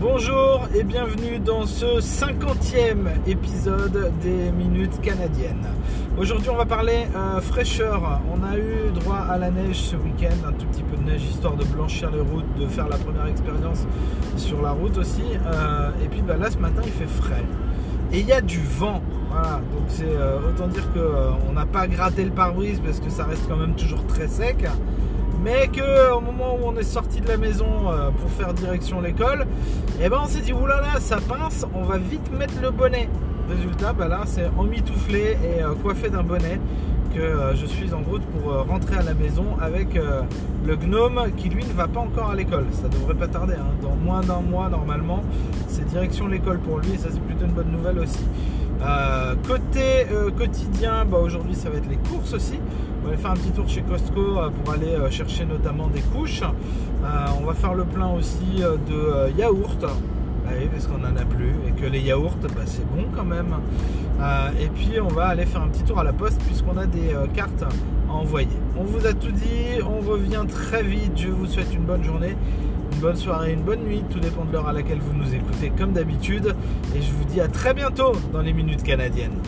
Bonjour et bienvenue dans ce 50e épisode des Minutes Canadiennes. Aujourd'hui on va parler euh, fraîcheur. On a eu droit à la neige ce week-end, un tout petit peu de neige histoire de blanchir les routes, de faire la première expérience sur la route aussi. Euh, et puis bah, là ce matin il fait frais. Et il y a du vent. Voilà, donc c'est euh, autant dire qu'on n'a pas gratté le pare-brise parce que ça reste quand même toujours très sec mais que au moment où on est sorti de la maison euh, pour faire direction l'école, eh ben on s'est dit oulala ça pince, on va vite mettre le bonnet. Résultat, bah là c'est emmitouflé et euh, coiffé d'un bonnet que euh, je suis en route pour rentrer à la maison avec le gnome qui lui ne va pas encore à l'école. Ça devrait pas tarder, hein. dans moins d'un mois normalement, c'est direction l'école pour lui et ça c'est plutôt une bonne nouvelle aussi. Côté quotidien, bah, aujourd'hui ça va être les courses aussi. On va aller faire un petit tour chez Costco euh, pour aller euh, chercher notamment des couches. Euh, on va faire le plein aussi de yaourts. Bah parce qu'on n'en a plus et que les yaourts, bah, c'est bon quand même. et puis on va aller faire un petit tour à la poste puisqu'on a des cartes à envoyer. On vous a tout dit, on revient très vite. Je vous souhaite une bonne journée, bonne soirée, une bonne nuit. Tout dépend de l'heure à laquelle vous nous écoutez comme d'habitude. Et je vous dis à très bientôt dans les minutes canadiennes.